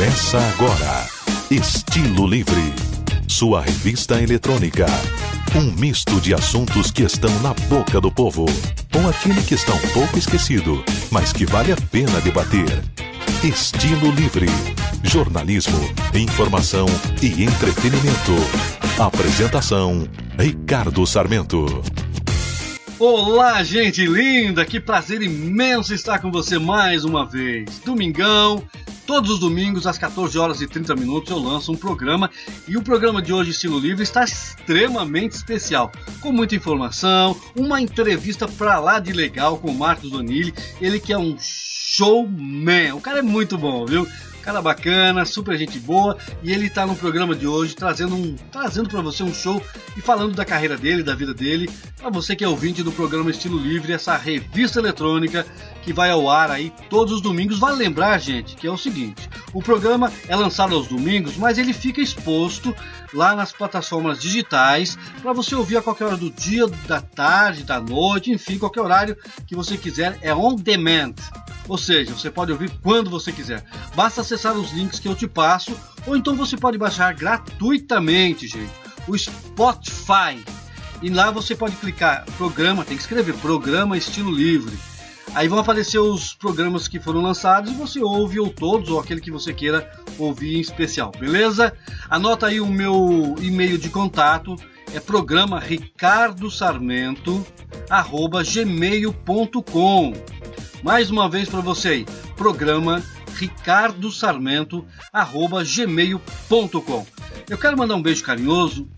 Começa agora. Estilo Livre. Sua revista eletrônica. Um misto de assuntos que estão na boca do povo. Com aquele que está um pouco esquecido, mas que vale a pena debater. Estilo Livre. Jornalismo, informação e entretenimento. Apresentação: Ricardo Sarmento. Olá, gente linda! Que prazer imenso estar com você mais uma vez. Domingão, todos os domingos às 14 horas e 30 minutos eu lanço um programa e o programa de hoje, Estilo Livre, está extremamente especial, com muita informação, uma entrevista pra lá de legal com o Marcos Donilli, ele que é um showman. O cara é muito bom, viu? Cara bacana, super gente boa, e ele está no programa de hoje trazendo um, trazendo para você um show e falando da carreira dele, da vida dele, para você que é ouvinte do programa Estilo Livre, essa revista eletrônica que vai ao ar aí todos os domingos. Vale lembrar, gente, que é o seguinte: o programa é lançado aos domingos, mas ele fica exposto lá nas plataformas digitais para você ouvir a qualquer hora do dia, da tarde, da noite, enfim, qualquer horário que você quiser. É on demand. Ou seja, você pode ouvir quando você quiser. Basta acessar os links que eu te passo, ou então você pode baixar gratuitamente, gente, o Spotify. E lá você pode clicar programa, tem que escrever programa estilo livre. Aí vão aparecer os programas que foram lançados e você ouve ou todos ou aquele que você queira ouvir em especial, beleza? Anota aí o meu e-mail de contato, é programa ricardo sarmento gmail.com mais uma vez para você aí, programa ricardo sarmento gmail.com Eu quero mandar um beijo carinhoso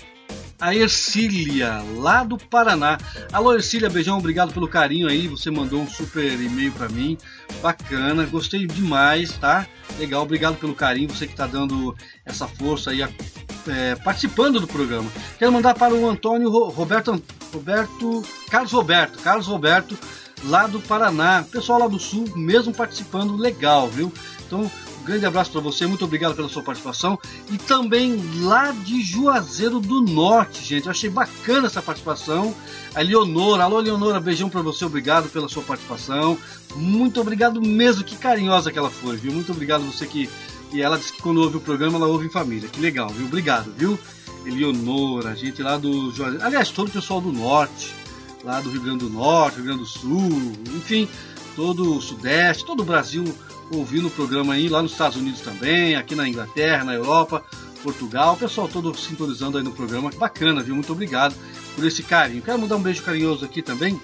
a Ercília, lá do Paraná. Alô, Ercília, beijão, obrigado pelo carinho aí. Você mandou um super e-mail para mim, bacana, gostei demais, tá? Legal, obrigado pelo carinho, você que está dando essa força aí, é, participando do programa. Quero mandar para o Antônio Roberto, Roberto, Carlos Roberto, Carlos Roberto, lá do Paraná. Pessoal lá do Sul, mesmo participando, legal, viu? Então, um grande abraço para você, muito obrigado pela sua participação. E também lá de Juazeiro do Norte, gente. Eu achei bacana essa participação. A Leonora, alô Leonora, beijão para você, obrigado pela sua participação. Muito obrigado mesmo, que carinhosa que ela foi, viu? Muito obrigado você que. E ela disse que quando ouve o programa, ela ouve em família. Que legal, viu? Obrigado, viu? Eleonora, gente lá do Juazeiro. Aliás, todo o pessoal do Norte, lá do Rio Grande do Norte, Rio Grande do Sul, enfim, todo o Sudeste, todo o Brasil ouvindo o programa aí, lá nos Estados Unidos também, aqui na Inglaterra, na Europa, Portugal, o pessoal todo sintonizando aí no programa, bacana, viu? Muito obrigado por esse carinho. Quero mandar um beijo carinhoso aqui também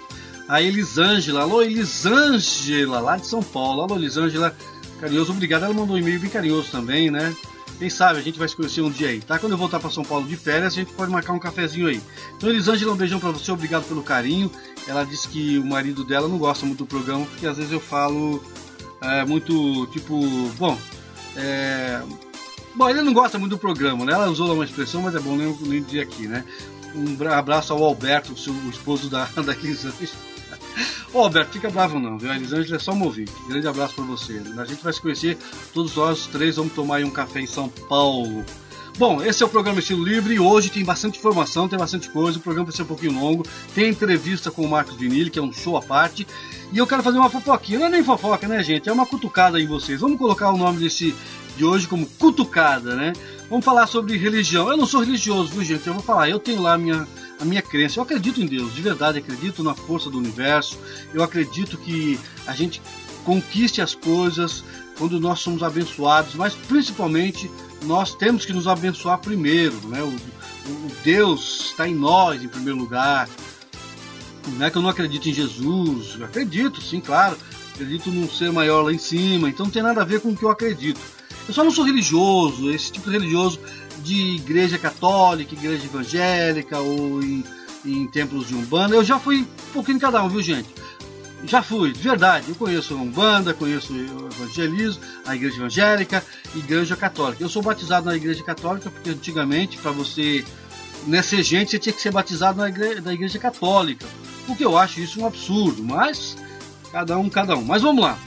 a Elisângela. Alô, Elisângela, lá de São Paulo. Alô, Elisângela, carinhoso, obrigado. Ela mandou um e-mail bem carinhoso também, né? Quem sabe a gente vai se conhecer um dia aí, tá? Quando eu voltar para São Paulo de férias, a gente pode marcar um cafezinho aí. Então, Elisângela, um beijão para você, obrigado pelo carinho. Ela disse que o marido dela não gosta muito do programa, porque às vezes eu falo é, muito tipo. Bom, é, bom, ele não gosta muito do programa, né? Ela usou uma expressão, mas é bom nem, nem dizer aqui, né? Um abraço ao Alberto, o esposo da, da Elisângela. Ô Alberto, fica bravo não, viu? A Elisângela é só ouvinte. Grande abraço para você. A gente vai se conhecer, todos nós três vamos tomar aí um café em São Paulo. Bom, esse é o programa Estilo Livre e hoje tem bastante informação, tem bastante coisa, o programa vai ser um pouquinho longo. Tem entrevista com o Marcos Vinili, que é um show à parte. E eu quero fazer uma fofoquinha. Não é nem fofoca, né, gente? É uma cutucada em vocês. Vamos colocar o nome desse de hoje como cutucada, né? Vamos falar sobre religião. Eu não sou religioso, viu, gente? Eu vou falar. Eu tenho lá minha, a minha crença. Eu acredito em Deus, de verdade. Acredito na força do universo. Eu acredito que a gente conquiste as coisas quando nós somos abençoados, mas principalmente nós temos que nos abençoar primeiro, né? O, o Deus está em nós em primeiro lugar. Não é que eu não acredito em Jesus, eu acredito, sim, claro. Acredito num ser maior lá em cima, então não tem nada a ver com o que eu acredito. Eu só não sou religioso, esse tipo de religioso de igreja católica, igreja evangélica ou em, em templos de umbanda. Eu já fui um pouquinho em cada um, viu, gente? Já fui, de verdade. Eu conheço a Umbanda, conheço o evangelismo, a igreja evangélica, igreja católica. Eu sou batizado na igreja católica porque antigamente, para você né, ser gente, você tinha que ser batizado na igreja, na igreja católica. Porque eu acho isso um absurdo, mas cada um, cada um. Mas vamos lá.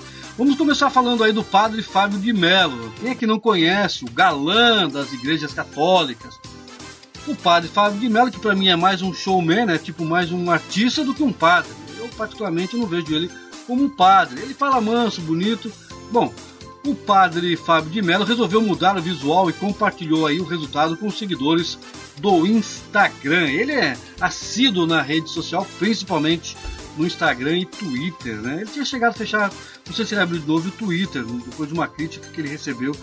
Vamos começar falando aí do padre Fábio de Mello. Quem é que não conhece o galã das igrejas católicas? O padre Fábio de Mello, que para mim é mais um showman, é tipo mais um artista do que um padre eu particularmente não vejo ele como um padre. Ele fala manso, bonito. Bom, o padre Fábio de Mello resolveu mudar o visual e compartilhou aí o resultado com os seguidores do Instagram. Ele é assíduo na rede social, principalmente no Instagram e Twitter, né? Ele tinha chegado a fechar, não sei se ele novo o Twitter, depois de uma crítica que ele recebeu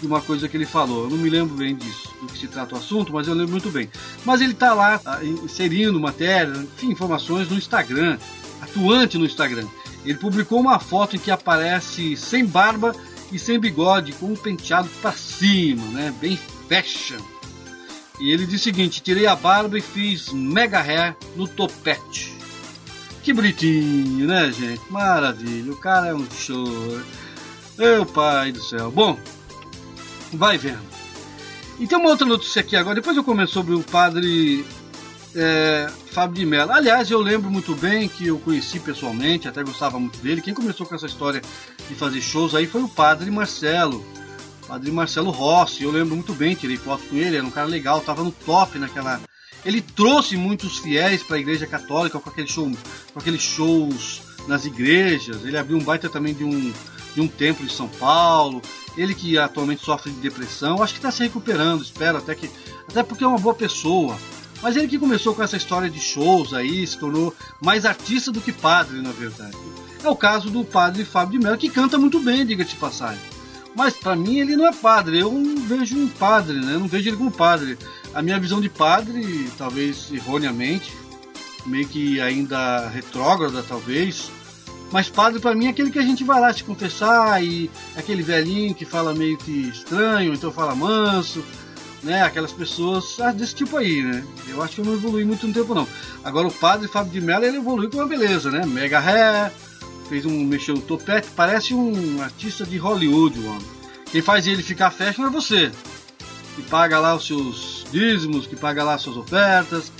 de uma coisa que ele falou. Eu não me lembro bem disso, do que se trata o assunto, mas eu lembro muito bem. Mas ele está lá ah, inserindo matéria, enfim, informações no Instagram, atuante no Instagram. Ele publicou uma foto em que aparece sem barba e sem bigode, com um penteado para cima, né? Bem fashion. E ele diz o seguinte: tirei a barba e fiz mega hair no topete. Que bonitinho, né, gente? Maravilha. O cara é um show. Meu pai do céu. Bom, vai vendo. E tem uma outra notícia aqui agora. Depois eu comento sobre o padre é, Fábio de Mello. Aliás, eu lembro muito bem que eu conheci pessoalmente, até gostava muito dele. Quem começou com essa história de fazer shows aí foi o padre Marcelo. Padre Marcelo Rossi, eu lembro muito bem, tirei foto com ele, era um cara legal, tava no top naquela. Ele trouxe muitos fiéis para a Igreja Católica com show, aqueles shows nas igrejas. Ele abriu um baita também de um, de um templo em São Paulo. Ele que atualmente sofre de depressão, acho que está se recuperando, espero até que. Até porque é uma boa pessoa. Mas ele que começou com essa história de shows aí, se tornou mais artista do que padre, na verdade. É o caso do padre Fábio de Mello, que canta muito bem, diga de passagem. Mas para mim ele não é padre, eu não vejo um padre, né? Eu não vejo ele como padre. A minha visão de padre, talvez erroneamente, meio que ainda retrógrada, talvez. Mas padre para mim é aquele que a gente vai lá se confessar e aquele velhinho que fala meio que estranho, então fala manso né? Aquelas pessoas ah, desse tipo aí, né? Eu acho que eu não evolui muito no tempo, não. Agora o padre Fábio de Mello, ele evoluiu com uma beleza, né? Mega ré, fez um, mexeu no topete, parece um artista de Hollywood, mano. Quem faz ele ficar fashion é você. Que paga lá os seus dízimos, que paga lá as suas ofertas.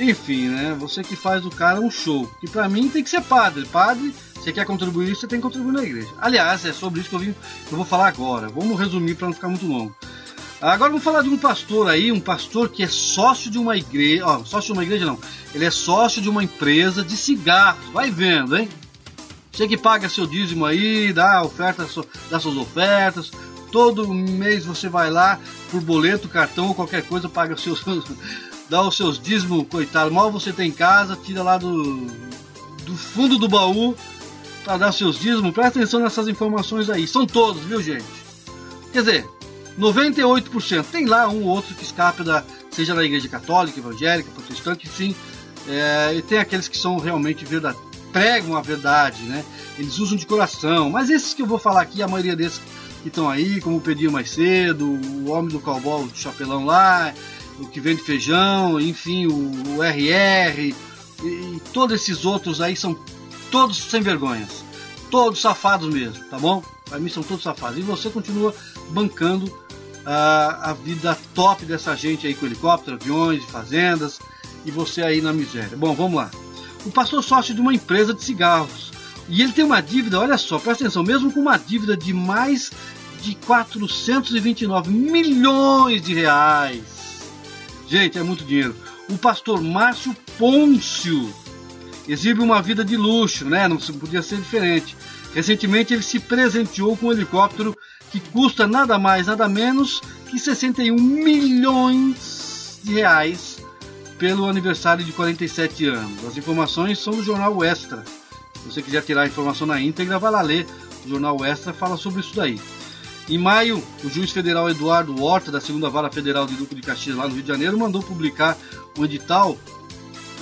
Enfim, né? Você que faz do cara um show. Que pra mim tem que ser padre. Padre, você quer contribuir, você tem que contribuir na igreja. Aliás, é sobre isso que eu, vim, eu vou falar agora. Vamos resumir para não ficar muito longo. Agora vamos falar de um pastor aí, um pastor que é sócio de uma igreja, ó, sócio de uma igreja não, ele é sócio de uma empresa de cigarros, vai vendo, hein? Você que paga seu dízimo aí, dá oferta, dá suas ofertas, todo mês você vai lá por boleto, cartão ou qualquer coisa, paga seus, dá os seus dízimos, coitado, mal você tem em casa, tira lá do, do fundo do baú para dar seus dízimos, presta atenção nessas informações aí, são todos, viu gente? Quer dizer, 98%. Tem lá um ou outro que escapa da, seja da igreja católica, evangélica, protestante, enfim. É, e tem aqueles que são realmente verdadeiros, pregam a verdade, né? Eles usam de coração. Mas esses que eu vou falar aqui, a maioria desses que estão aí, como o Pedinho mais cedo, o homem do cowboy, do chapelão lá, o que vende feijão, enfim, o, o RR, e, e todos esses outros aí são todos sem vergonhas. Todos safados mesmo, tá bom? Para mim são todos safados. E você continua bancando a vida top dessa gente aí com helicóptero, aviões, fazendas e você aí na miséria. Bom, vamos lá. O pastor sócio de uma empresa de cigarros e ele tem uma dívida, olha só, presta atenção, mesmo com uma dívida de mais de 429 milhões de reais. Gente, é muito dinheiro. O pastor Márcio Pôncio exibe uma vida de luxo, né? Não podia ser diferente. Recentemente ele se presenteou com um helicóptero que custa nada mais, nada menos que 61 milhões de reais pelo aniversário de 47 anos. As informações são do jornal Extra. Se você quiser tirar a informação na íntegra, vai lá ler. O jornal Extra fala sobre isso daí. Em maio, o juiz federal Eduardo Horta, da segunda vara federal de Duque de Caxias, lá no Rio de Janeiro, mandou publicar um edital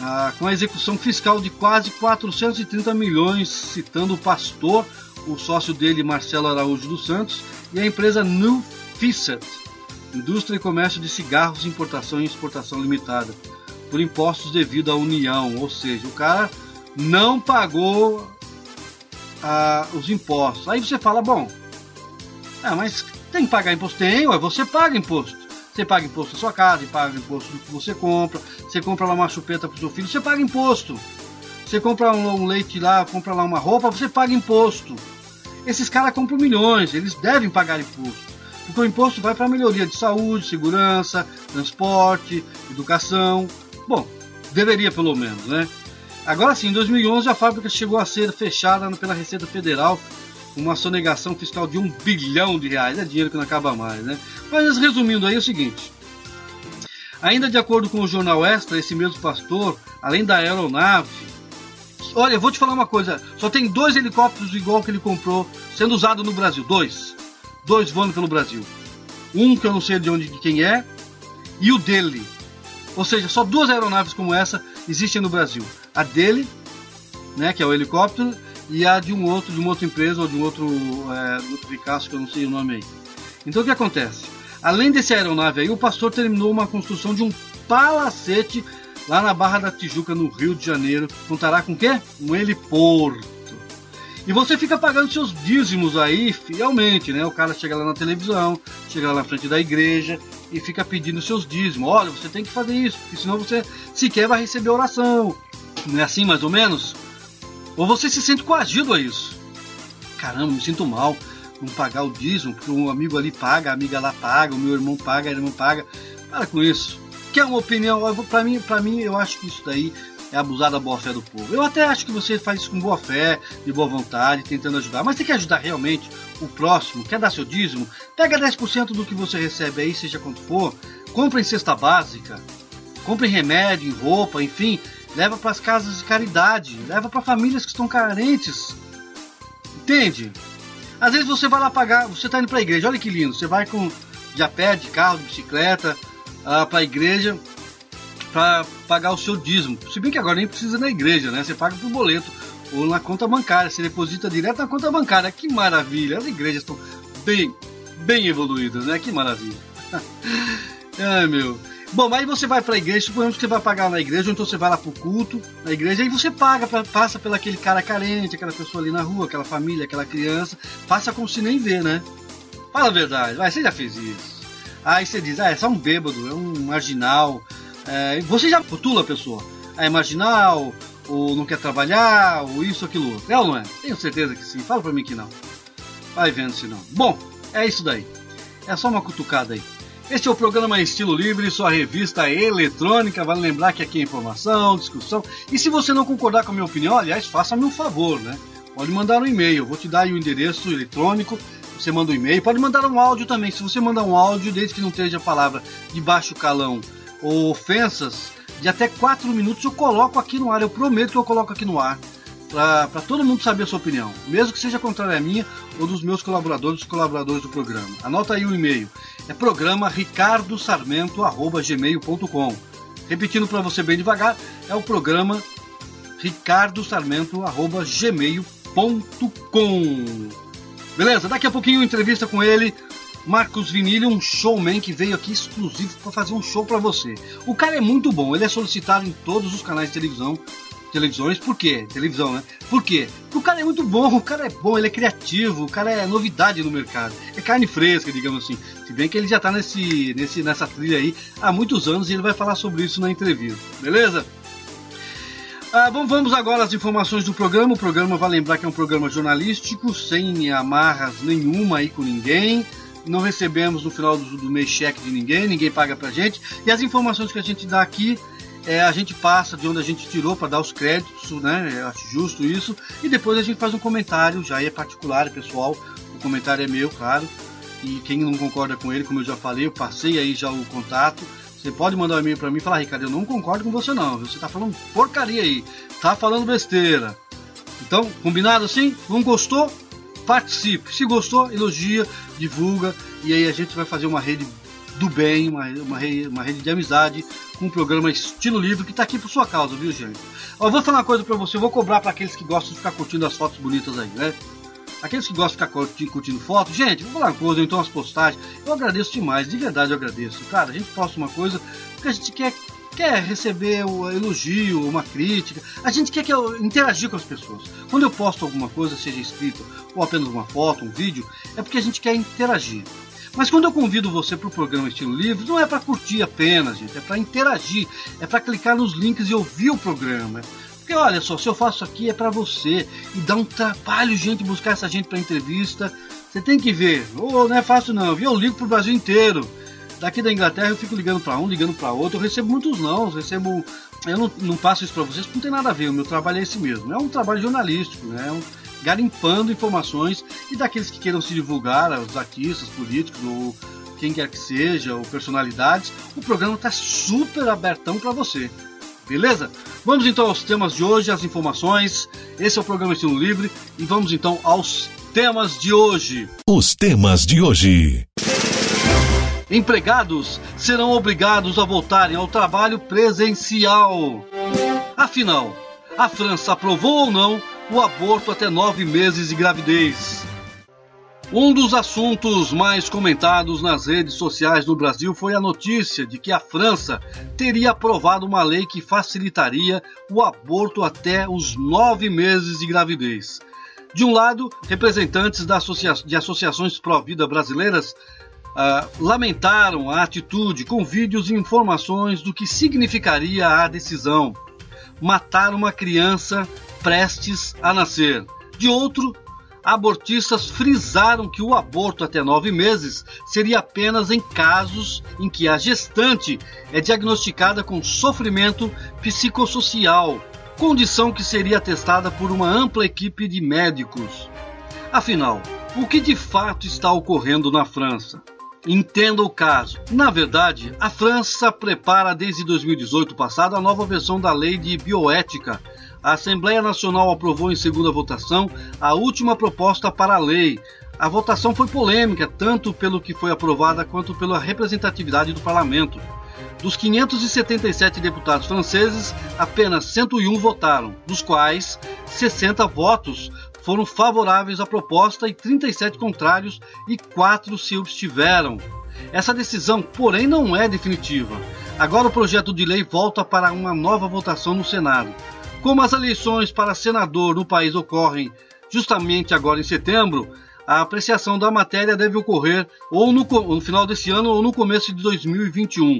ah, com a execução fiscal de quase 430 milhões, citando o pastor o sócio dele, Marcelo Araújo dos Santos, e a empresa New Fisset, Indústria e Comércio de Cigarros, Importação e Exportação Limitada, por impostos devido à União, ou seja, o cara não pagou ah, os impostos. Aí você fala, bom, é, mas tem que pagar imposto? Tem, ué, você paga imposto. Você paga imposto da sua casa, paga imposto do que você compra, você compra lá uma chupeta para o seu filho, você paga imposto. Você compra um, um leite lá, compra lá uma roupa, você paga imposto. Esses caras compram milhões, eles devem pagar imposto. Porque o imposto vai para melhoria de saúde, segurança, transporte, educação. Bom, deveria pelo menos, né? Agora sim, em 2011 a fábrica chegou a ser fechada pela Receita Federal uma sonegação fiscal de um bilhão de reais. É dinheiro que não acaba mais, né? Mas resumindo aí é o seguinte. Ainda de acordo com o jornal Extra, esse mesmo pastor, além da aeronave, olha, eu vou te falar uma coisa, só tem dois helicópteros igual que ele comprou sendo usado no Brasil, dois, dois voando pelo Brasil, um que eu não sei de onde de quem é e o dele, ou seja, só duas aeronaves como essa existem no Brasil, a dele, né, que é o helicóptero e a de um outro, de uma outra empresa ou de um outro, é, outro que eu não sei o nome aí. Então o que acontece? Além desse aeronave aí, o pastor terminou uma construção de um palacete lá na Barra da Tijuca, no Rio de Janeiro. Contará com o quê? Um heliporto. E você fica pagando seus dízimos aí fielmente, né? O cara chega lá na televisão, chega lá na frente da igreja e fica pedindo seus dízimos. Olha, você tem que fazer isso, porque senão você sequer vai receber oração. Não é assim mais ou menos? Ou você se sente coagido a isso? Caramba, me sinto mal não pagar o dízimo, porque um amigo ali paga, a amiga lá paga, o meu irmão paga, a irmã paga. Para com isso. Quer uma opinião? Para mim, para mim, eu acho que isso daí é abusar da boa fé do povo. Eu até acho que você faz isso com boa fé, de boa vontade, tentando ajudar. Mas você quer ajudar realmente o próximo? Quer dar seu dízimo? Pega 10% do que você recebe aí, seja quanto for. Compra em cesta básica. Compre remédio, em roupa, enfim. Leva para as casas de caridade. Leva para famílias que estão carentes. Entende? Às vezes você vai lá pagar, você está indo para a igreja, olha que lindo, você vai com de a pé, de carro, bicicleta uh, para a igreja para pagar o seu dízimo. Se bem que agora nem precisa na igreja, né? Você paga por boleto ou na conta bancária, você deposita direto na conta bancária. Que maravilha! As igrejas estão bem, bem evoluídas, né? Que maravilha! Ai meu. Bom, aí você vai para a igreja, suponhamos que você vai pagar na igreja, ou então você vai lá para o culto na igreja, aí você paga, pra, passa pelo aquele cara carente, aquela pessoa ali na rua, aquela família, aquela criança, passa como se nem vê, né? Fala a verdade, vai, você já fez isso. Aí você diz, ah, é só um bêbado, é um marginal. É, você já rotula a pessoa. É marginal, ou não quer trabalhar, ou isso, aquilo outro. É ou não é? Tenho certeza que sim. Fala pra mim que não. Vai vendo se não. Bom, é isso daí. É só uma cutucada aí. Este é o programa Estilo Livre, sua revista eletrônica. Vale lembrar que aqui é informação, discussão. E se você não concordar com a minha opinião, aliás, faça-me um favor, né? Pode mandar um e-mail. vou te dar o endereço eletrônico. Você manda um e-mail. Pode mandar um áudio também. Se você mandar um áudio, desde que não esteja a palavra de baixo calão ofensas, de até 4 minutos eu coloco aqui no ar. Eu prometo que eu coloco aqui no ar para todo mundo saber a sua opinião, mesmo que seja contrária à minha ou dos meus colaboradores, colaboradores do programa. Anota aí o e-mail. É programa ricardosarmento@gmail.com. Repetindo para você bem devagar, é o programa ricardosarmento@gmail.com. Beleza? Daqui a pouquinho entrevista com ele. Marcos Vinilho, um showman que veio aqui exclusivo para fazer um show para você. O cara é muito bom, ele é solicitado em todos os canais de televisão televisões, por quê? Televisão, né? Por quê? Porque o cara é muito bom, o cara é bom, ele é criativo, o cara é novidade no mercado. É carne fresca, digamos assim. Se bem que ele já tá nesse, nesse, nessa trilha aí há muitos anos e ele vai falar sobre isso na entrevista, beleza? Ah, bom, vamos agora às informações do programa. O programa vai lembrar que é um programa jornalístico, sem amarras nenhuma aí com ninguém. Não recebemos no final do, do mês cheque de ninguém, ninguém paga pra gente. E as informações que a gente dá aqui é, a gente passa de onde a gente tirou para dar os créditos, né? Eu acho justo isso. E depois a gente faz um comentário, já é particular, pessoal. O comentário é meu, claro. E quem não concorda com ele, como eu já falei, eu passei aí já o contato. Você pode mandar um e-mail para mim e falar, Ricardo, eu não concordo com você não. Você tá falando porcaria aí, tá falando besteira. Então, combinado assim? Não gostou? Participe. Se gostou, elogia, divulga e aí a gente vai fazer uma rede do bem, uma, uma, rede, uma rede de amizade, com um programa estilo livre que está aqui por sua causa, viu, gente? Eu vou falar uma coisa para você, eu vou cobrar para aqueles que gostam de ficar curtindo as fotos bonitas aí, né? Aqueles que gostam de ficar curtindo, curtindo foto, gente, vou falar uma coisa, então as postagens, eu agradeço demais, de verdade eu agradeço. Cara, a gente posta uma coisa porque a gente quer quer receber o elogio, uma crítica, a gente quer que eu interagir com as pessoas. Quando eu posto alguma coisa, seja escrita ou apenas uma foto, um vídeo, é porque a gente quer interagir. Mas quando eu convido você para o programa Estilo Livre, não é para curtir apenas, gente, é para interagir, é para clicar nos links e ouvir o programa. Porque olha só, se eu faço aqui é para você e dá um trabalho, gente, buscar essa gente para entrevista. Você tem que ver, ou não é fácil não, viu? Eu ligo para o Brasil inteiro. Daqui da Inglaterra eu fico ligando para um, ligando para outro, eu recebo muitos não, recebo eu não, não passo isso para vocês porque não tem nada a ver, o meu trabalho é esse mesmo. É um trabalho jornalístico, né? É um, garimpando informações e daqueles que queiram se divulgar, os artistas, políticos ou quem quer que seja, ou personalidades, o programa está super abertão para você. Beleza? Vamos então aos temas de hoje, as informações. Esse é o programa Estilo Livre e vamos então aos temas de hoje. Os temas de hoje. Empregados serão obrigados a voltarem ao trabalho presencial. Afinal, a França aprovou ou não o aborto até nove meses de gravidez? Um dos assuntos mais comentados nas redes sociais no Brasil foi a notícia de que a França teria aprovado uma lei que facilitaria o aborto até os nove meses de gravidez. De um lado, representantes de associações pró-vida brasileiras uh, lamentaram a atitude com vídeos e informações do que significaria a decisão matar uma criança prestes a nascer. De outro, abortistas frisaram que o aborto até nove meses seria apenas em casos em que a gestante é diagnosticada com sofrimento psicossocial, condição que seria testada por uma ampla equipe de médicos. Afinal, o que de fato está ocorrendo na França? Entenda o caso. Na verdade, a França prepara desde 2018 passado a nova versão da lei de bioética, a Assembleia Nacional aprovou em segunda votação a última proposta para a lei. A votação foi polêmica, tanto pelo que foi aprovada quanto pela representatividade do parlamento. Dos 577 deputados franceses, apenas 101 votaram, dos quais 60 votos foram favoráveis à proposta e 37 contrários e 4 se abstiveram. Essa decisão, porém, não é definitiva. Agora o projeto de lei volta para uma nova votação no Senado. Como as eleições para senador no país ocorrem justamente agora em setembro, a apreciação da matéria deve ocorrer ou no, no, final desse ano ou no começo de 2021.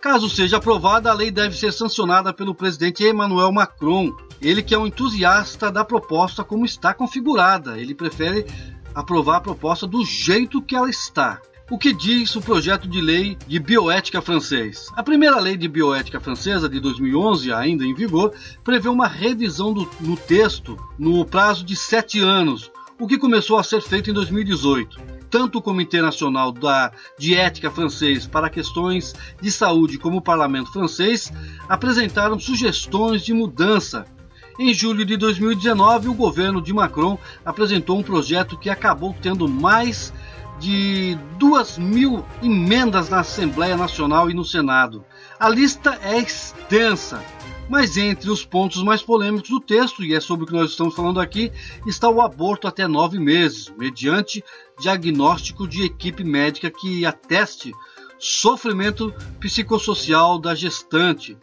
Caso seja aprovada, a lei deve ser sancionada pelo presidente Emmanuel Macron. Ele que é um entusiasta da proposta como está configurada. Ele prefere aprovar a proposta do jeito que ela está. O que diz o projeto de lei de bioética francês? A primeira lei de bioética francesa, de 2011, ainda em vigor, prevê uma revisão do, no texto no prazo de sete anos, o que começou a ser feito em 2018. Tanto o Comitê Nacional da de Ética francês para questões de saúde como o Parlamento francês apresentaram sugestões de mudança em julho de 2019, o governo de Macron apresentou um projeto que acabou tendo mais de duas mil emendas na Assembleia Nacional e no Senado. A lista é extensa, mas entre os pontos mais polêmicos do texto, e é sobre o que nós estamos falando aqui, está o aborto até nove meses, mediante diagnóstico de equipe médica que ateste sofrimento psicossocial da gestante.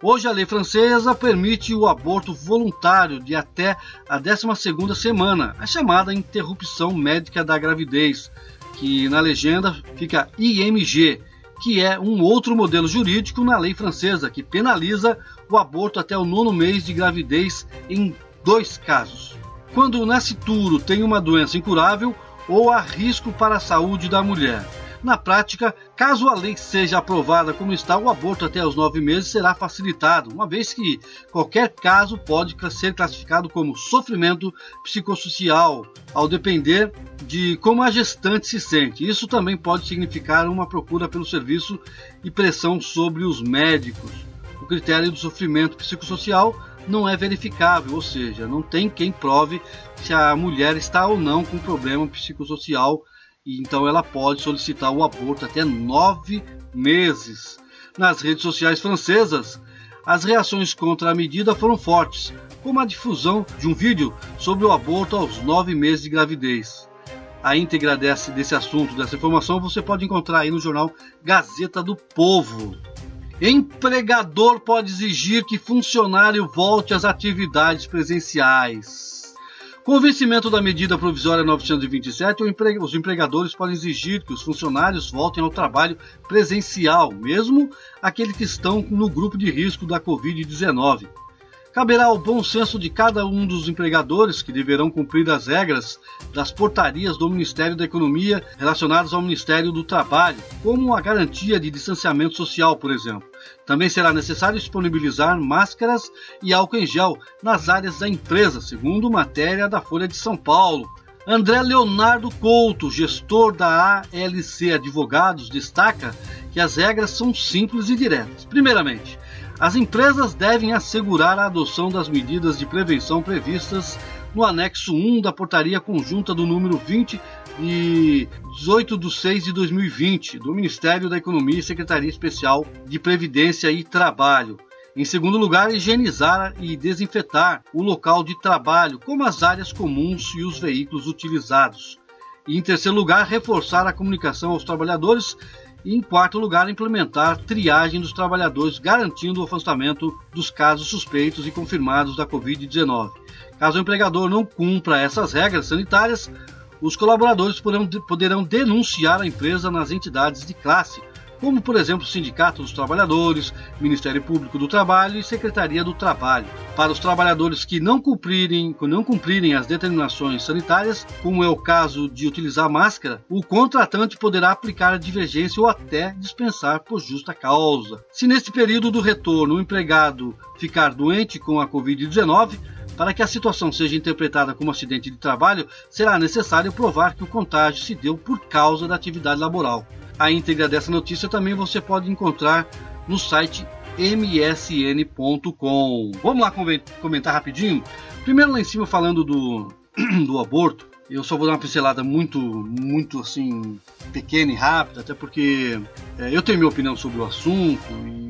Hoje a lei francesa permite o aborto voluntário de até a 12ª semana, a chamada interrupção médica da gravidez, que na legenda fica IMG, que é um outro modelo jurídico na lei francesa que penaliza o aborto até o nono mês de gravidez em dois casos. Quando o nascituro tem uma doença incurável ou há risco para a saúde da mulher. Na prática, caso a lei seja aprovada como está, o aborto até os nove meses será facilitado, uma vez que qualquer caso pode ser classificado como sofrimento psicossocial, ao depender de como a gestante se sente. Isso também pode significar uma procura pelo serviço e pressão sobre os médicos. O critério do sofrimento psicossocial não é verificável, ou seja, não tem quem prove se a mulher está ou não com problema psicossocial então ela pode solicitar o aborto até nove meses. Nas redes sociais francesas, as reações contra a medida foram fortes, como a difusão de um vídeo sobre o aborto aos nove meses de gravidez. A íntegra desse, desse assunto, dessa informação, você pode encontrar aí no jornal Gazeta do Povo. Empregador pode exigir que funcionário volte às atividades presenciais. Com o vencimento da medida provisória 927, os empregadores podem exigir que os funcionários voltem ao trabalho presencial, mesmo aqueles que estão no grupo de risco da Covid-19. Caberá ao bom senso de cada um dos empregadores que deverão cumprir as regras das portarias do Ministério da Economia relacionadas ao Ministério do Trabalho, como a garantia de distanciamento social, por exemplo. Também será necessário disponibilizar máscaras e álcool em gel nas áreas da empresa, segundo matéria da Folha de São Paulo. André Leonardo Couto, gestor da ALC Advogados, destaca que as regras são simples e diretas. Primeiramente, as empresas devem assegurar a adoção das medidas de prevenção previstas no anexo 1 da portaria conjunta do número 20 de 18 de 6 de 2020 do Ministério da Economia e Secretaria Especial de Previdência e Trabalho, em segundo lugar, higienizar e desinfetar o local de trabalho, como as áreas comuns e os veículos utilizados. E em terceiro lugar, reforçar a comunicação aos trabalhadores. E em quarto lugar, implementar triagem dos trabalhadores, garantindo o afastamento dos casos suspeitos e confirmados da Covid-19. Caso o empregador não cumpra essas regras sanitárias, os colaboradores poderão, poderão denunciar a empresa nas entidades de classe, como por exemplo o Sindicato dos Trabalhadores, Ministério Público do Trabalho e Secretaria do Trabalho. Para os trabalhadores que não cumprirem, não cumprirem as determinações sanitárias, como é o caso de utilizar máscara, o contratante poderá aplicar a divergência ou até dispensar por justa causa. Se neste período do retorno o empregado ficar doente com a Covid-19, para que a situação seja interpretada como acidente de trabalho, será necessário provar que o contágio se deu por causa da atividade laboral. A íntegra dessa notícia também você pode encontrar no site msn.com. Vamos lá comentar rapidinho? Primeiro lá em cima falando do, do aborto. Eu só vou dar uma pincelada muito, muito assim, pequena e rápida, até porque é, eu tenho minha opinião sobre o assunto e,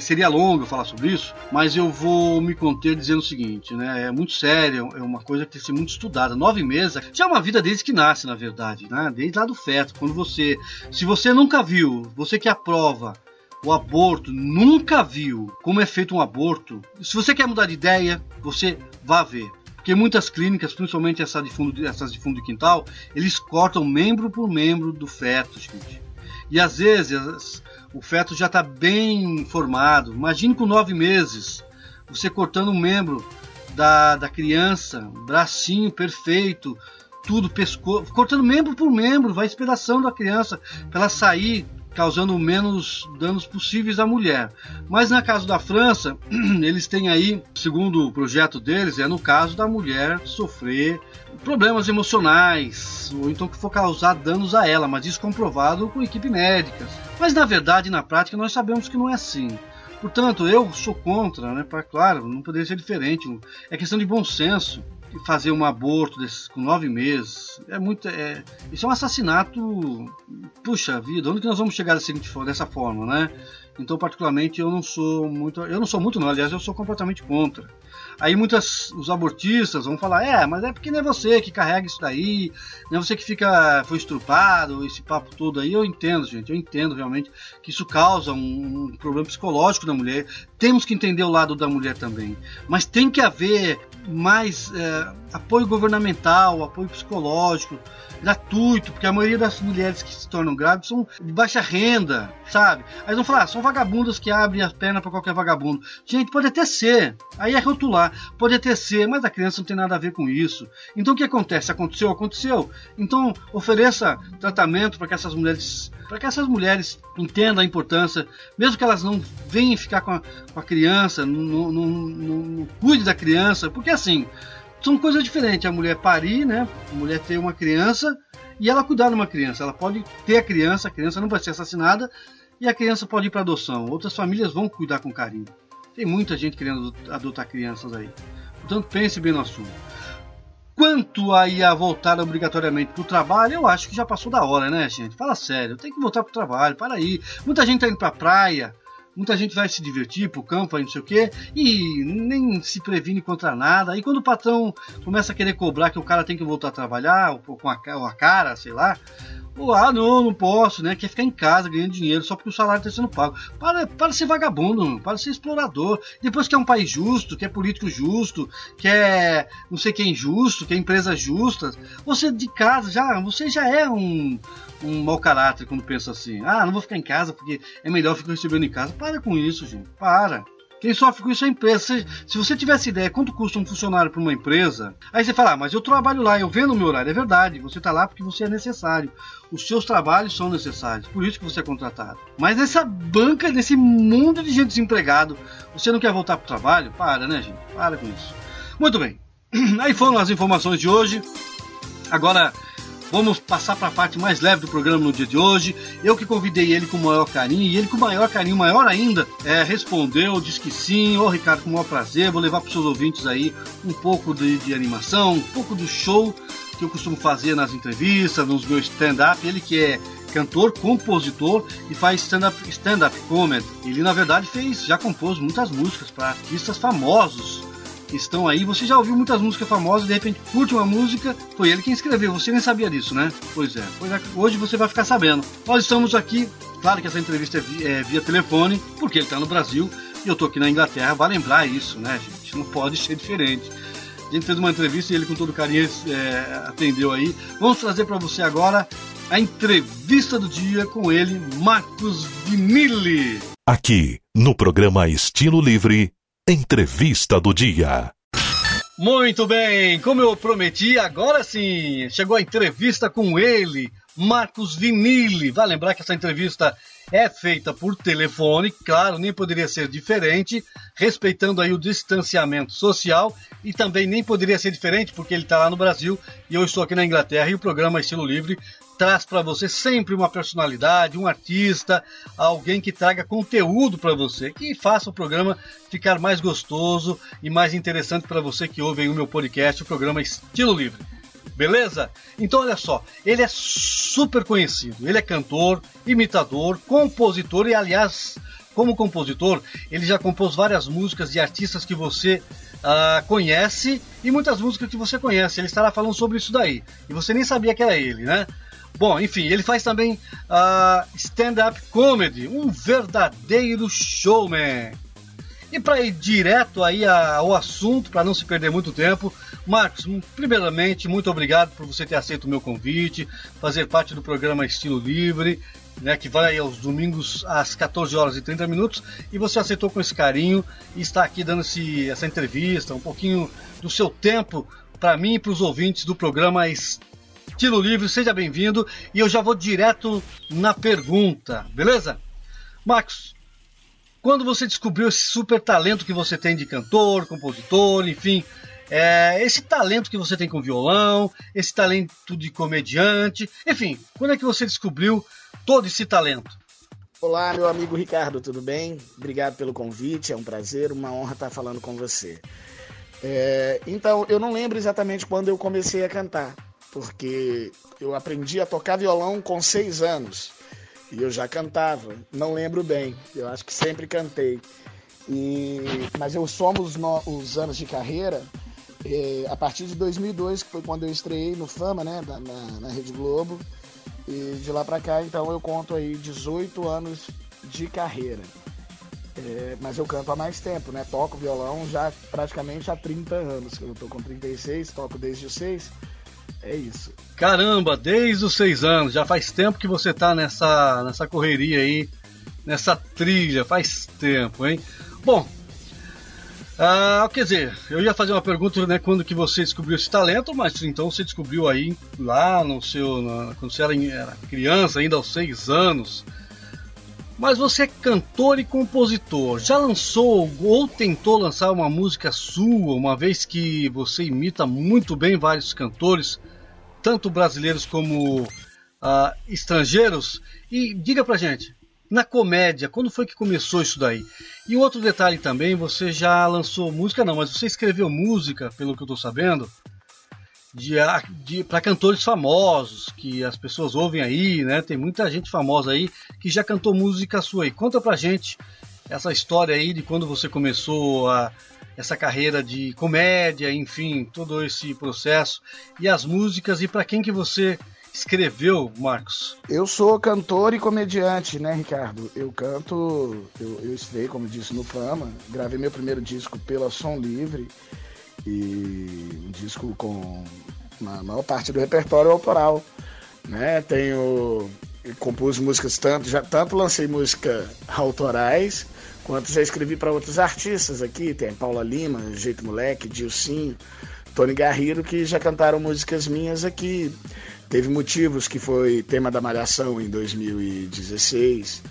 seria longo falar sobre isso, mas eu vou me conter dizendo o seguinte, né? É muito sério, é uma coisa que tem que ser muito estudada. Nove meses já é uma vida desde que nasce, na verdade, né? Desde lá do feto. Quando você, se você nunca viu, você que aprova o aborto, nunca viu como é feito um aborto, se você quer mudar de ideia, você vá ver. Porque muitas clínicas, principalmente essa de fundo, essas de fundo de quintal, eles cortam membro por membro do feto, gente. E às vezes o feto já está bem formado. Imagine com nove meses, você cortando um membro da, da criança, bracinho perfeito, tudo, pescoço, cortando membro por membro, vai esperação da criança para ela sair causando menos danos possíveis à mulher. Mas na caso da França, eles têm aí, segundo o projeto deles, é no caso da mulher sofrer problemas emocionais, ou então que for causar danos a ela, mas isso comprovado com equipe médica. Mas na verdade, na prática, nós sabemos que não é assim. Portanto, eu sou contra, né? Para, claro, não poderia ser diferente. É questão de bom senso fazer um aborto desses, com nove meses é muito é, isso é um assassinato puxa vida onde que nós vamos chegar dessa, forma né então particularmente eu não sou muito eu não sou muito não aliás eu sou completamente contra Aí muitas os abortistas vão falar: "É, mas é porque não é você que carrega isso daí, não é você que fica foi estrupado, esse papo todo aí". Eu entendo, gente, eu entendo realmente que isso causa um, um problema psicológico da mulher. Temos que entender o lado da mulher também, mas tem que haver mais é, apoio governamental, apoio psicológico, gratuito, porque a maioria das mulheres que se tornam grávidas são de baixa renda, sabe? Aí vão falar, ah, são vagabundas que abrem as pernas para qualquer vagabundo. Gente, pode até ser, aí é rotular, pode até ser, mas a criança não tem nada a ver com isso. Então o que acontece? Aconteceu, aconteceu. Então ofereça tratamento para que essas mulheres, para que essas mulheres entendam a importância, mesmo que elas não venham ficar com a, com a criança, não, não, não, não cuide da criança, porque assim são coisas diferentes. A mulher parir, né? A mulher ter uma criança e ela cuidar de uma criança. Ela pode ter a criança, a criança não vai ser assassinada e a criança pode ir para adoção. Outras famílias vão cuidar com carinho. Tem muita gente querendo adotar crianças aí. Portanto, pense bem no assunto. Quanto aí a voltar obrigatoriamente para o trabalho, eu acho que já passou da hora, né, gente? Fala sério, tem que voltar para o trabalho, para aí. Muita gente está indo para a praia, muita gente vai se divertir pro campo, aí não sei o quê, e nem se previne contra nada. Aí quando o patrão começa a querer cobrar que o cara tem que voltar a trabalhar, ou com a cara, sei lá, ou, ah, não, não posso, né? Quer ficar em casa ganhando dinheiro só porque o salário está sendo pago. Para, para ser vagabundo, para ser explorador. Depois que é um país justo, que é político justo, que é não sei quem justo, que é empresa justa, você de casa já, você já é um, um mau caráter quando pensa assim. Ah, não vou ficar em casa porque é melhor ficar recebendo em casa. Para com isso, gente. Para. Quem sofre com isso é a empresa. Se você tivesse ideia quanto custa um funcionário para uma empresa, aí você fala, ah, mas eu trabalho lá, eu vendo o meu horário. É verdade, você está lá porque você é necessário. Os seus trabalhos são necessários, por isso que você é contratado. Mas nessa banca, nesse mundo de gente desempregado, você não quer voltar para o trabalho? Para, né, gente? Para com isso. Muito bem. Aí foram as informações de hoje. Agora Vamos passar para a parte mais leve do programa no dia de hoje. Eu que convidei ele com o maior carinho, e ele com o maior carinho, maior ainda, é, respondeu, disse que sim. Ô Ricardo, com o maior prazer, vou levar para os seus ouvintes aí um pouco de, de animação, um pouco do show que eu costumo fazer nas entrevistas, nos meus stand-up. Ele que é cantor, compositor e faz stand-up stand comedy. Ele na verdade fez, já compôs muitas músicas para artistas famosos estão aí. Você já ouviu muitas músicas famosas, de repente curte uma música, foi ele quem escreveu, você nem sabia disso, né? Pois é, pois é hoje você vai ficar sabendo. Nós estamos aqui, claro que essa entrevista é via, é via telefone, porque ele está no Brasil e eu estou aqui na Inglaterra, vai lembrar isso, né, gente? Não pode ser diferente. A gente fez uma entrevista e ele com todo carinho é, atendeu aí. Vamos trazer para você agora a entrevista do dia com ele, Marcos Vinili. Aqui, no programa Estilo Livre, Entrevista do Dia. Muito bem, como eu prometi, agora sim, chegou a entrevista com ele, Marcos Vinili. Vai lembrar que essa entrevista é feita por telefone, claro, nem poderia ser diferente, respeitando aí o distanciamento social e também nem poderia ser diferente porque ele está lá no Brasil e eu estou aqui na Inglaterra e o programa Estilo Livre traz para você sempre uma personalidade, um artista, alguém que traga conteúdo para você, que faça o programa ficar mais gostoso e mais interessante para você que ouve o meu podcast, o programa Estilo Livre. Beleza? Então olha só, ele é super conhecido, ele é cantor, imitador, compositor e aliás, como compositor, ele já compôs várias músicas de artistas que você uh, conhece e muitas músicas que você conhece. Ele estará falando sobre isso daí. E você nem sabia que era ele, né? Bom, enfim, ele faz também uh, stand-up comedy, um verdadeiro showman. E para ir direto aí ao assunto, para não se perder muito tempo, Marcos, primeiramente, muito obrigado por você ter aceito o meu convite, fazer parte do programa Estilo Livre, né, que vai aos domingos às 14 horas e 30 minutos, e você aceitou com esse carinho e está aqui dando esse, essa entrevista, um pouquinho do seu tempo para mim e para os ouvintes do programa Estilo Livre, seja bem-vindo. E eu já vou direto na pergunta, beleza? Marcos, quando você descobriu esse super talento que você tem de cantor, compositor, enfim, é, esse talento que você tem com violão, esse talento de comediante, enfim, quando é que você descobriu todo esse talento? Olá, meu amigo Ricardo, tudo bem? Obrigado pelo convite, é um prazer, uma honra estar falando com você. É, então, eu não lembro exatamente quando eu comecei a cantar porque eu aprendi a tocar violão com seis anos e eu já cantava. Não lembro bem, eu acho que sempre cantei. E, mas eu somos no, os anos de carreira é, a partir de 2002, que foi quando eu estreiei no Fama, né, na, na, na Rede Globo. E de lá para cá, então eu conto aí 18 anos de carreira. É, mas eu canto há mais tempo, né? Toco violão já praticamente há 30 anos. Eu tô com 36, toco desde os 6. É isso. Caramba, desde os seis anos, já faz tempo que você tá nessa, nessa correria aí, nessa trilha, faz tempo, hein? Bom, ah, quer dizer, eu ia fazer uma pergunta, né, quando que você descobriu esse talento, mas então você descobriu aí lá no seu, na, quando você era, era criança, ainda aos seis anos. Mas você é cantor e compositor. Já lançou ou tentou lançar uma música sua, uma vez que você imita muito bem vários cantores, tanto brasileiros como uh, estrangeiros? E diga pra gente, na comédia, quando foi que começou isso daí? E outro detalhe também, você já lançou música, não, mas você escreveu música, pelo que eu tô sabendo, de, de para cantores famosos que as pessoas ouvem aí, né? Tem muita gente famosa aí que já cantou música sua aí. Conta pra gente essa história aí de quando você começou a, essa carreira de comédia, enfim, todo esse processo e as músicas e para quem que você escreveu, Marcos? Eu sou cantor e comediante, né, Ricardo? Eu canto, eu, eu como disse, no Fama, gravei meu primeiro disco pela Som Livre e um disco com a maior parte do repertório autoral, né? Tenho compus músicas tanto, já tanto lancei música autorais quanto já escrevi para outros artistas aqui, tem Paula Lima, Jeito Moleque, Dilcinho, Tony Garrido, que já cantaram músicas minhas aqui. Teve Motivos, que foi tema da Malhação em 2016.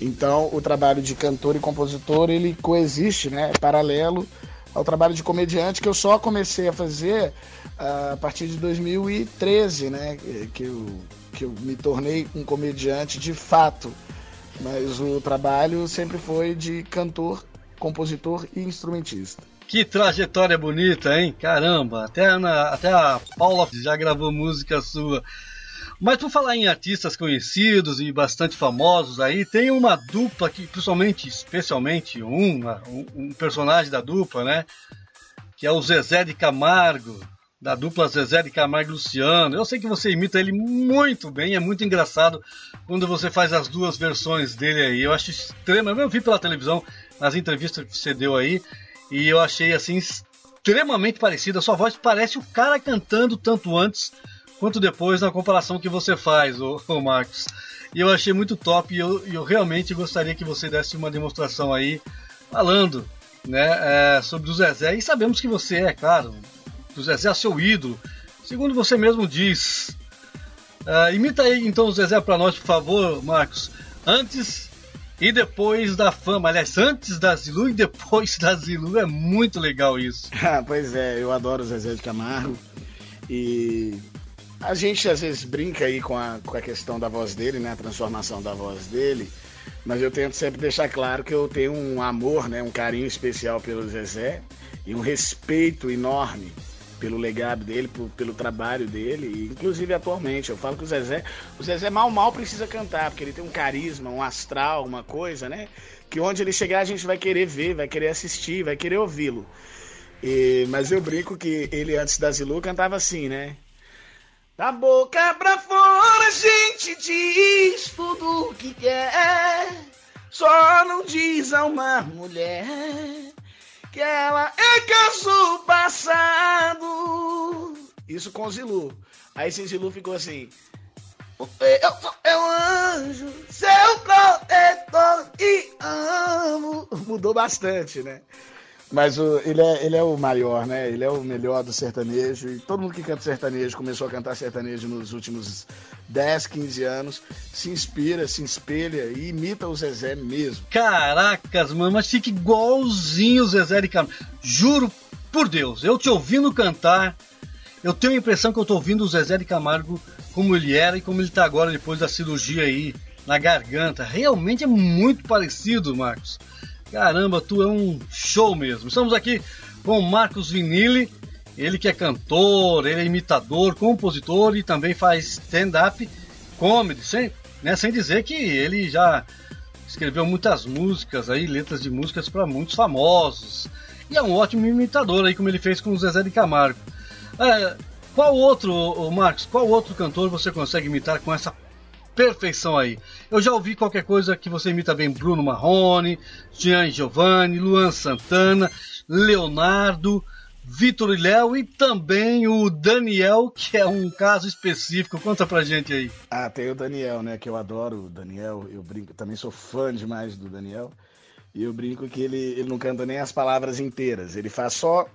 Então, o trabalho de cantor e compositor, ele coexiste, né? É paralelo ao trabalho de comediante que eu só comecei a fazer uh, a partir de 2013, né? Que eu, que eu me tornei um comediante de fato. Mas o trabalho sempre foi de cantor, compositor e instrumentista. Que trajetória bonita, hein? Caramba, até a, Ana, até a Paula já gravou música sua. Mas por falar em artistas conhecidos e bastante famosos aí, tem uma dupla que, principalmente, especialmente um, um personagem da dupla, né? Que é o Zezé de Camargo, da dupla Zezé de Camargo e Luciano. Eu sei que você imita ele muito bem, é muito engraçado quando você faz as duas versões dele aí. Eu acho extremo, eu vi pela televisão, nas entrevistas que você deu aí, e eu achei assim extremamente parecida. A sua voz parece o cara cantando tanto antes quanto depois na comparação que você faz, ô Marcos. E eu achei muito top e eu, eu, realmente gostaria que você desse uma demonstração aí falando né, é, sobre o Zezé. E sabemos que você é, claro, o Zezé é seu ídolo, segundo você mesmo diz. Uh, imita aí então o Zezé para nós, por favor, Marcos. Antes e depois da fama. Aliás, antes da Zilu e depois da Zilu. É muito legal isso. Pois é, eu adoro o Zezé de Camargo. E a gente às vezes brinca aí com a, com a questão da voz dele, né? A transformação da voz dele. Mas eu tento sempre deixar claro que eu tenho um amor, né? Um carinho especial pelo Zezé e um respeito enorme pelo legado dele, por, pelo trabalho dele, e inclusive atualmente. Eu falo que o Zezé, o Zezé mal mal precisa cantar, porque ele tem um carisma, um astral, uma coisa, né? Que onde ele chegar a gente vai querer ver, vai querer assistir, vai querer ouvi-lo. mas eu brinco que ele antes da Zilu cantava assim, né? Da boca pra fora a gente diz tudo o que quer, só não diz a uma mulher que ela é caso passado. Isso com Zilu. Aí Zilu ficou assim. Eu sou meu anjo, seu protetor e amo. Mudou bastante, né? Mas o, ele, é, ele é o maior, né? Ele é o melhor do sertanejo. E todo mundo que canta sertanejo começou a cantar sertanejo nos últimos 10, 15 anos. Se inspira, se espelha e imita o Zezé mesmo. Caracas, mano, mas fica igualzinho o Zezé de Camargo. Juro por Deus, eu te ouvindo cantar, eu tenho a impressão que eu tô ouvindo o Zezé de Camargo como ele era e como ele tá agora depois da cirurgia aí na garganta. Realmente é muito parecido, Marcos. Caramba, tu é um show mesmo. Estamos aqui com Marcos Vinili, ele que é cantor, ele é imitador, compositor e também faz stand-up comedy, sem, né, sem dizer que ele já escreveu muitas músicas aí, letras de músicas para muitos famosos. E é um ótimo imitador aí, como ele fez com o Zezé de Camargo. É, qual outro, Marcos, qual outro cantor você consegue imitar com essa perfeição aí. Eu já ouvi qualquer coisa que você imita bem Bruno Marrone, Jean Giovanni, Luan Santana, Leonardo, Vitor e Léo e também o Daniel, que é um caso específico. Conta pra gente aí. Ah, tem o Daniel, né? Que eu adoro o Daniel. Eu brinco, também sou fã demais do Daniel. E eu brinco que ele, ele não canta nem as palavras inteiras. Ele faz só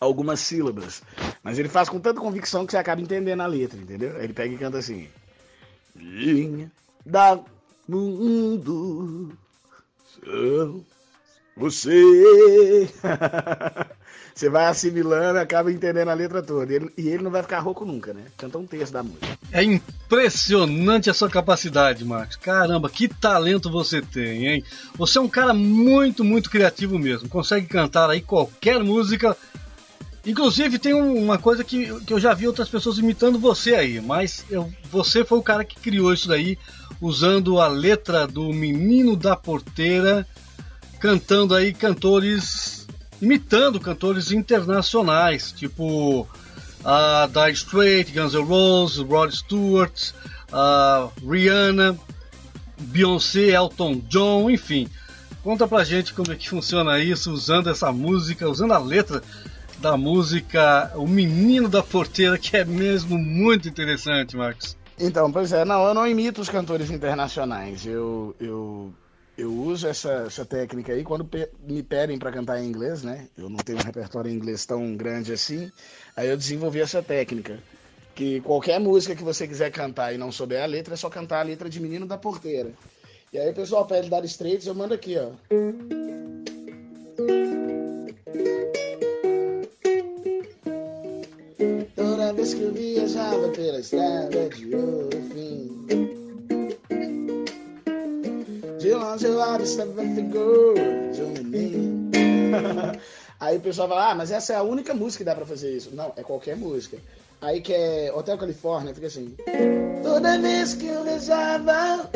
algumas sílabas. Mas ele faz com tanta convicção que você acaba entendendo a letra, entendeu? Ele pega e canta assim. Vinha da mundo são você. Você vai assimilando, acaba entendendo a letra toda. E ele, e ele, não vai ficar rouco nunca, né? Canta um terço da música. É impressionante a sua capacidade, Marcos. Caramba, que talento você tem, hein? Você é um cara muito, muito criativo mesmo. Consegue cantar aí qualquer música Inclusive, tem uma coisa que, que eu já vi outras pessoas imitando você aí, mas eu, você foi o cara que criou isso daí, usando a letra do Menino da Porteira, cantando aí cantores, imitando cantores internacionais, tipo a Dire Straits, Guns N' Roses, Rod Stewart, uh, Rihanna, Beyoncé, Elton John, enfim. Conta pra gente como é que funciona isso, usando essa música, usando a letra da música O Menino da Porteira, que é mesmo muito interessante, Marcos. Então, pois é, não, eu não imito os cantores internacionais. Eu, eu eu uso essa, essa técnica aí quando me pedem para cantar em inglês, né? Eu não tenho um repertório em inglês tão grande assim. Aí eu desenvolvi essa técnica. Que qualquer música que você quiser cantar e não souber a letra, é só cantar a letra de Menino da Porteira. E aí o pessoal pede dar Straits, eu mando aqui, ó. Toda vez que eu viajava pela estrada de ouro fim De longe eu avistava a figura de um menino Aí o pessoal fala, ah, mas essa é a única música que dá pra fazer isso. Não, é qualquer música. Aí que é Hotel Califórnia, fica assim. Toda vez que eu viajava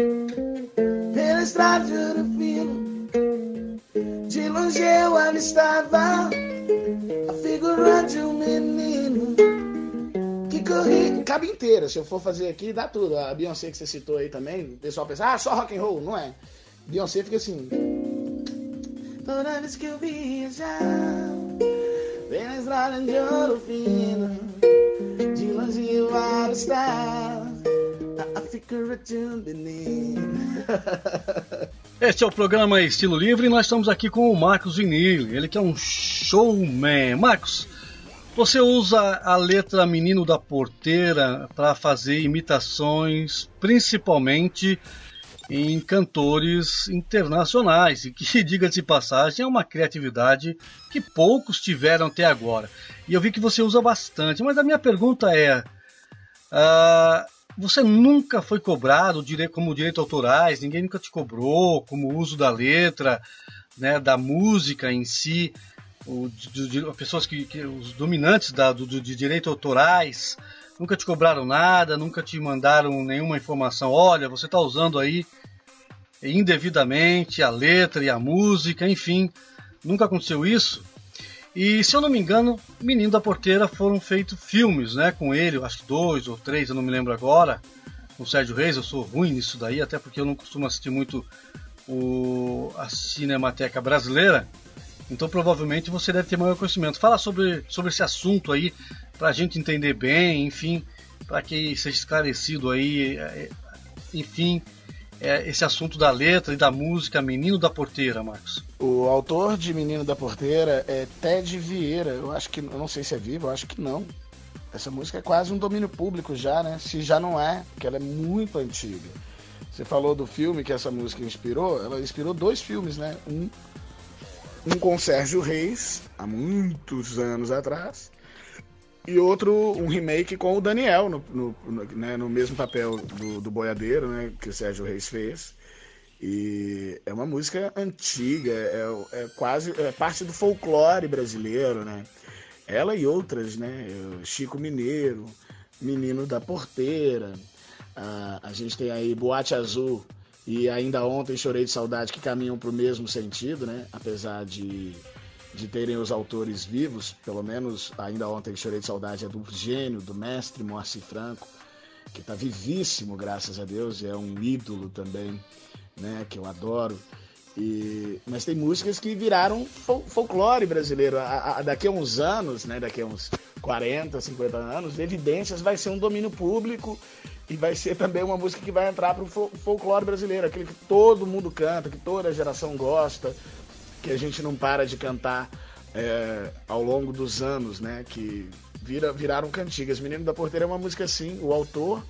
pela estrada de fino, de longe eu avistava a figura de um menino Cabe inteira, se eu for fazer aqui, dá tudo. A Beyoncé que você citou aí também, o pessoal pensa, ah, só rock and roll, não é? Beyoncé fica assim. Toda vez que eu viajava pela estrada de ouro fino, de longe eu um menino. Este é o programa Estilo Livre e nós estamos aqui com o Marcos Vinil, ele que é um showman. Marcos, você usa a letra Menino da Porteira para fazer imitações, principalmente em cantores internacionais, e que, diga-se de passagem, é uma criatividade que poucos tiveram até agora. E eu vi que você usa bastante, mas a minha pergunta é: uh, você nunca foi cobrado como direito autorais, ninguém nunca te cobrou como uso da letra, né, da música em si, o, de, de, pessoas que, que, os dominantes da, do, de direito autorais nunca te cobraram nada, nunca te mandaram nenhuma informação. Olha, você está usando aí indevidamente a letra e a música, enfim, nunca aconteceu isso. E se eu não me engano, Menino da Porteira foram feitos filmes, né, com ele, acho que dois ou três, eu não me lembro agora, com o Sérgio Reis, eu sou ruim nisso daí, até porque eu não costumo assistir muito o, a Cinemateca Brasileira, então provavelmente você deve ter maior conhecimento. Fala sobre, sobre esse assunto aí, para a gente entender bem, enfim, para que seja esclarecido aí, é, enfim, é, esse assunto da letra e da música Menino da Porteira, Marcos? O autor de Menino da Porteira é Ted Vieira. Eu acho que, eu não sei se é vivo, eu acho que não. Essa música é quase um domínio público já, né? Se já não é, porque ela é muito antiga. Você falou do filme que essa música inspirou, ela inspirou dois filmes, né? Um, um com Sérgio Reis, há muitos anos atrás, e outro, um remake com o Daniel, no, no, no, né, no mesmo papel do, do boiadeiro, né, que o Sérgio Reis fez. E é uma música antiga, é, é quase é parte do folclore brasileiro, né? Ela e outras, né? Chico Mineiro, Menino da Porteira, a, a gente tem aí Boate Azul e ainda ontem Chorei de Saudade que caminham para o mesmo sentido, né? Apesar de de terem os autores vivos, pelo menos ainda ontem Chorei de Saudade é do gênio, do mestre Moacir Franco, que está vivíssimo, graças a Deus, é um ídolo também, né, que eu adoro. E, mas tem músicas que viraram fol folclore brasileiro. A, a, daqui a uns anos, né, daqui a uns 40, 50 anos, Evidências vai ser um domínio público e vai ser também uma música que vai entrar para o fol folclore brasileiro, aquele que todo mundo canta, que toda geração gosta que a gente não para de cantar é, ao longo dos anos, né? Que vira, viraram cantigas. Menino da Porteira é uma música assim, o autor,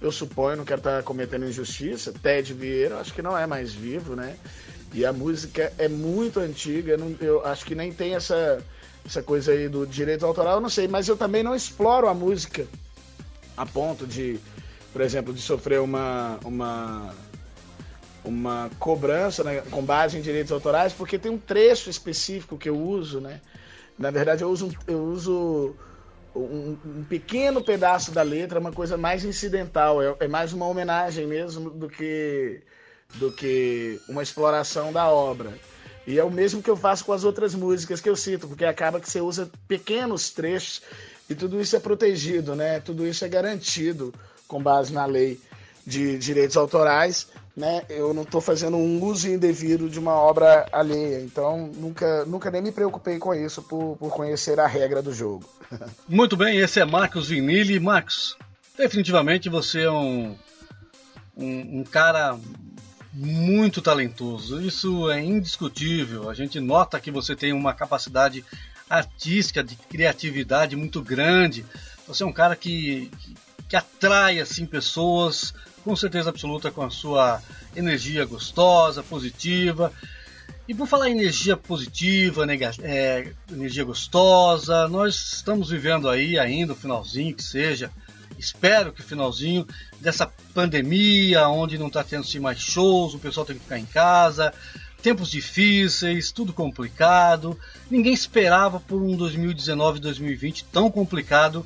eu suponho, não quero estar tá cometendo injustiça, Ted Vieira, acho que não é mais vivo, né? E a música é muito antiga, não, eu acho que nem tem essa, essa coisa aí do direito autoral, eu não sei, mas eu também não exploro a música a ponto de, por exemplo, de sofrer uma, uma uma cobrança né, com base em direitos autorais, porque tem um trecho específico que eu uso, né? Na verdade, eu uso, eu uso um, um pequeno pedaço da letra, uma coisa mais incidental, é, é, mais uma homenagem mesmo do que, do que uma exploração da obra. E é o mesmo que eu faço com as outras músicas que eu cito, porque acaba que você usa pequenos trechos e tudo isso é protegido, né? Tudo isso é garantido com base na lei de direitos autorais né, eu não estou fazendo um uso indevido de uma obra alheia. Então, nunca, nunca nem me preocupei com isso por, por conhecer a regra do jogo. Muito bem, esse é Marcos Vinili. Marcos, definitivamente você é um, um, um cara muito talentoso. Isso é indiscutível. A gente nota que você tem uma capacidade artística, de criatividade muito grande. Você é um cara que, que, que atrai assim pessoas com certeza absoluta com a sua energia gostosa, positiva. E por falar em energia positiva, é, energia gostosa, nós estamos vivendo aí ainda o finalzinho que seja espero que o finalzinho dessa pandemia, onde não está tendo mais shows, o pessoal tem que ficar em casa, tempos difíceis, tudo complicado. Ninguém esperava por um 2019 2020 tão complicado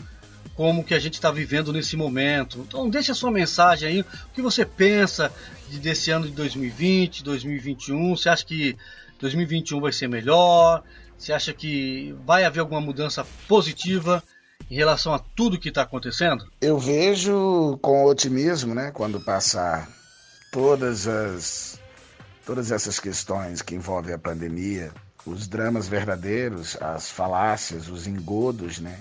como que a gente está vivendo nesse momento. Então deixe a sua mensagem aí, o que você pensa de, desse ano de 2020, 2021, você acha que 2021 vai ser melhor? Você acha que vai haver alguma mudança positiva em relação a tudo que está acontecendo? Eu vejo com otimismo, né, quando passar todas as todas essas questões que envolvem a pandemia, os dramas verdadeiros, as falácias, os engodos, né,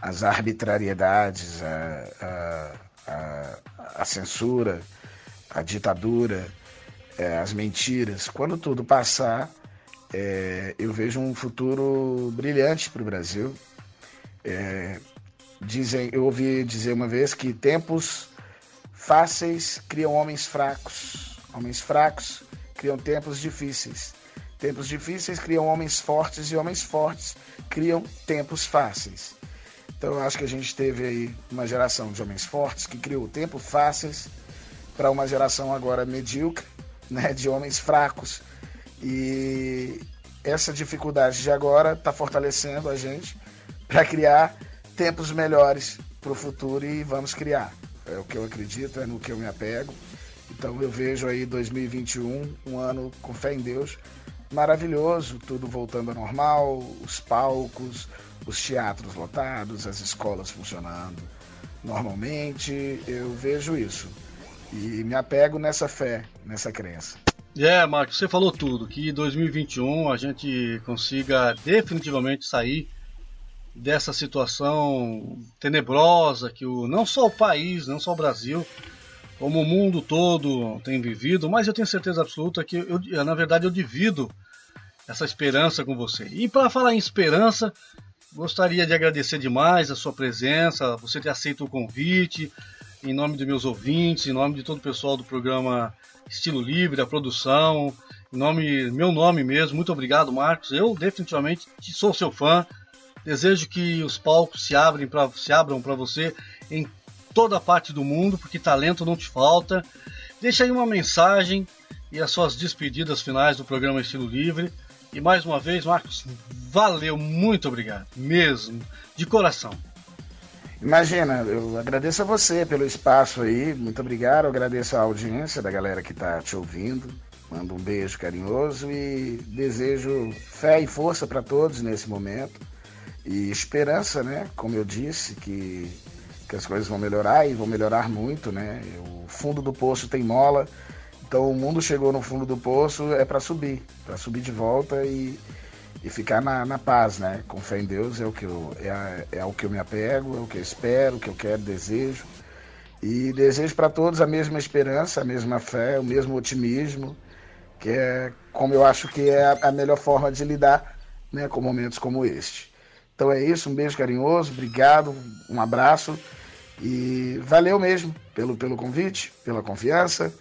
as arbitrariedades, a, a, a, a censura, a ditadura, é, as mentiras. Quando tudo passar, é, eu vejo um futuro brilhante para o Brasil. É, dizem, eu ouvi dizer uma vez que tempos fáceis criam homens fracos, homens fracos criam tempos difíceis, tempos difíceis criam homens fortes e homens fortes criam tempos fáceis. Então eu acho que a gente teve aí uma geração de homens fortes que criou tempos fáceis para uma geração agora medíocre, né, de homens fracos. E essa dificuldade de agora está fortalecendo a gente para criar tempos melhores para o futuro e vamos criar. É o que eu acredito, é no que eu me apego. Então eu vejo aí 2021, um ano com fé em Deus, maravilhoso, tudo voltando ao normal, os palcos, os teatros lotados, as escolas funcionando normalmente. Eu vejo isso. E me apego nessa fé, nessa crença. É, Marcos, você falou tudo, que 2021 a gente consiga definitivamente sair dessa situação tenebrosa que o, não só o país, não só o Brasil, como o mundo todo tem vivido, mas eu tenho certeza absoluta que, eu, na verdade, eu divido essa esperança com você. E para falar em esperança, gostaria de agradecer demais a sua presença, você ter aceito o convite, em nome dos meus ouvintes, em nome de todo o pessoal do programa Estilo Livre, a produção, em nome, meu nome mesmo, muito obrigado, Marcos. Eu definitivamente sou seu fã. Desejo que os palcos se, abram para você em toda parte do mundo, porque talento não te falta. Deixa aí uma mensagem e as suas despedidas finais do programa Estilo Livre. E mais uma vez, Marcos, valeu, muito obrigado, mesmo, de coração. Imagina, eu agradeço a você pelo espaço aí, muito obrigado, eu agradeço a audiência da galera que está te ouvindo, mando um beijo carinhoso e desejo fé e força para todos nesse momento e esperança, né? Como eu disse, que, que as coisas vão melhorar e vão melhorar muito, né? O fundo do poço tem mola, então o mundo chegou no fundo do poço é para subir, para subir de volta e, e ficar na, na, paz, né? Com fé em Deus é o que eu, é, é o que eu me apego, é o que eu espero, o que eu quero, desejo. E desejo para todos a mesma esperança, a mesma fé, o mesmo otimismo, que é como eu acho que é a, melhor forma de lidar né, com momentos como este. Então é isso, um beijo carinhoso, obrigado, um abraço e valeu mesmo pelo, pelo convite, pela confiança.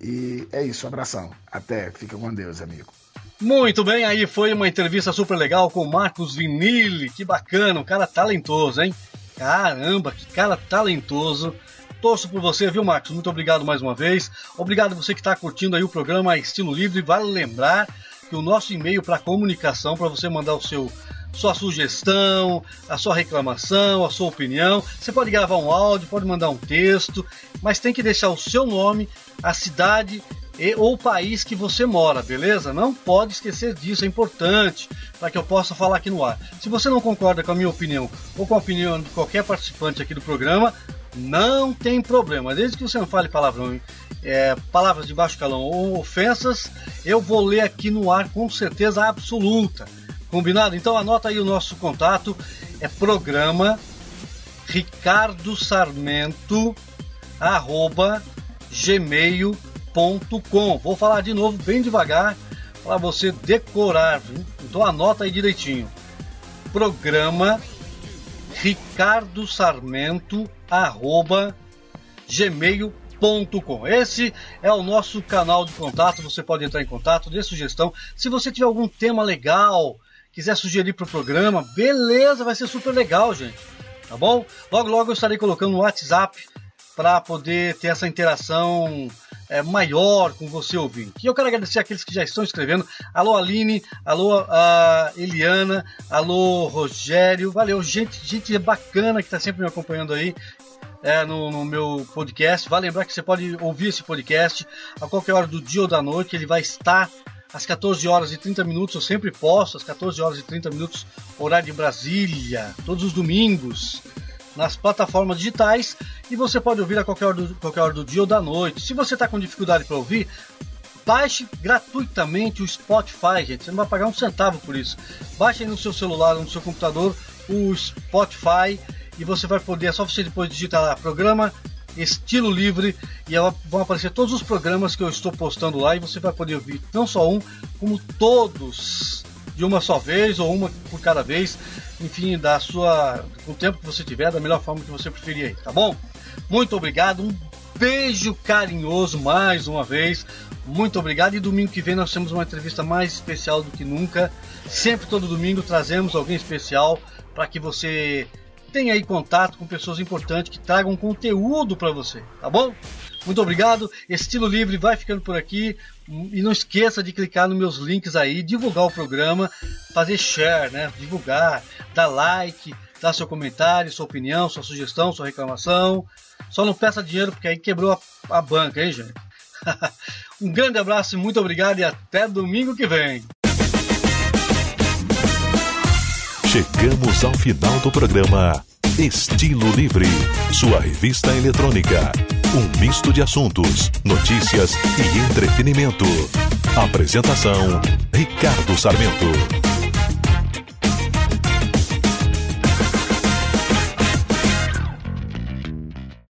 E é isso, abração. Até, fica com Deus, amigo. Muito bem, aí foi uma entrevista super legal com o Marcos Vinili, que bacana, um cara talentoso, hein? Caramba, que cara talentoso. Torço por você, viu, Marcos? Muito obrigado mais uma vez. Obrigado você que está curtindo aí o programa Estilo Livre. Vale lembrar que o nosso e-mail para comunicação, para você mandar o seu sua sugestão, a sua reclamação, a sua opinião. Você pode gravar um áudio, pode mandar um texto, mas tem que deixar o seu nome, a cidade e ou o país que você mora, beleza? Não pode esquecer disso, é importante para que eu possa falar aqui no ar. Se você não concorda com a minha opinião ou com a opinião de qualquer participante aqui do programa, não tem problema. Desde que você não fale palavrão, é, palavras de baixo calão ou ofensas, eu vou ler aqui no ar com certeza absoluta. Combinado? Então anota aí o nosso contato. É programa Ricardo Sarmento arroba gmail.com. Vou falar de novo bem devagar para você decorar, viu? então anota aí direitinho. Programa Ricardo Sarmento arroba gmail.com. Esse é o nosso canal de contato. Você pode entrar em contato, dê sugestão. Se você tiver algum tema legal, quiser sugerir para o programa, beleza, vai ser super legal, gente. Tá bom? Logo, logo eu estarei colocando no WhatsApp para poder ter essa interação é, maior com você ouvinte. E eu quero agradecer aqueles que já estão escrevendo. Alô Aline, alô a Eliana, alô Rogério, valeu, gente, gente bacana que está sempre me acompanhando aí. É, no, no, meu podcast. Vale lembrar que você pode ouvir esse podcast a qualquer hora do dia ou da noite. Ele vai estar às 14 horas e 30 minutos. Eu sempre posto às 14 horas e 30 minutos, horário de Brasília, todos os domingos nas plataformas digitais e você pode ouvir a qualquer hora do, qualquer hora do dia ou da noite. Se você está com dificuldade para ouvir, baixe gratuitamente o Spotify, gente. Você não vai pagar um centavo por isso. Baixe aí no seu celular, no seu computador, o Spotify e você vai poder, é só você depois digitar lá, programa estilo livre e vão aparecer todos os programas que eu estou postando lá e você vai poder ouvir não só um, como todos de uma só vez ou uma por cada vez, enfim, da sua, com o tempo que você tiver, da melhor forma que você preferir aí, tá bom? Muito obrigado, um beijo carinhoso mais uma vez. Muito obrigado e domingo que vem nós temos uma entrevista mais especial do que nunca. Sempre todo domingo trazemos alguém especial para que você tenha aí contato com pessoas importantes que tragam conteúdo para você, tá bom? Muito obrigado. Estilo Livre vai ficando por aqui. E não esqueça de clicar nos meus links aí, divulgar o programa, fazer share, né? Divulgar, dar like, dar seu comentário, sua opinião, sua sugestão, sua reclamação. Só não peça dinheiro porque aí quebrou a, a banca, hein, gente? um grande abraço, muito obrigado e até domingo que vem. Chegamos ao final do programa Estilo Livre, sua revista eletrônica. Um misto de assuntos, notícias e entretenimento. Apresentação: Ricardo Sarmento.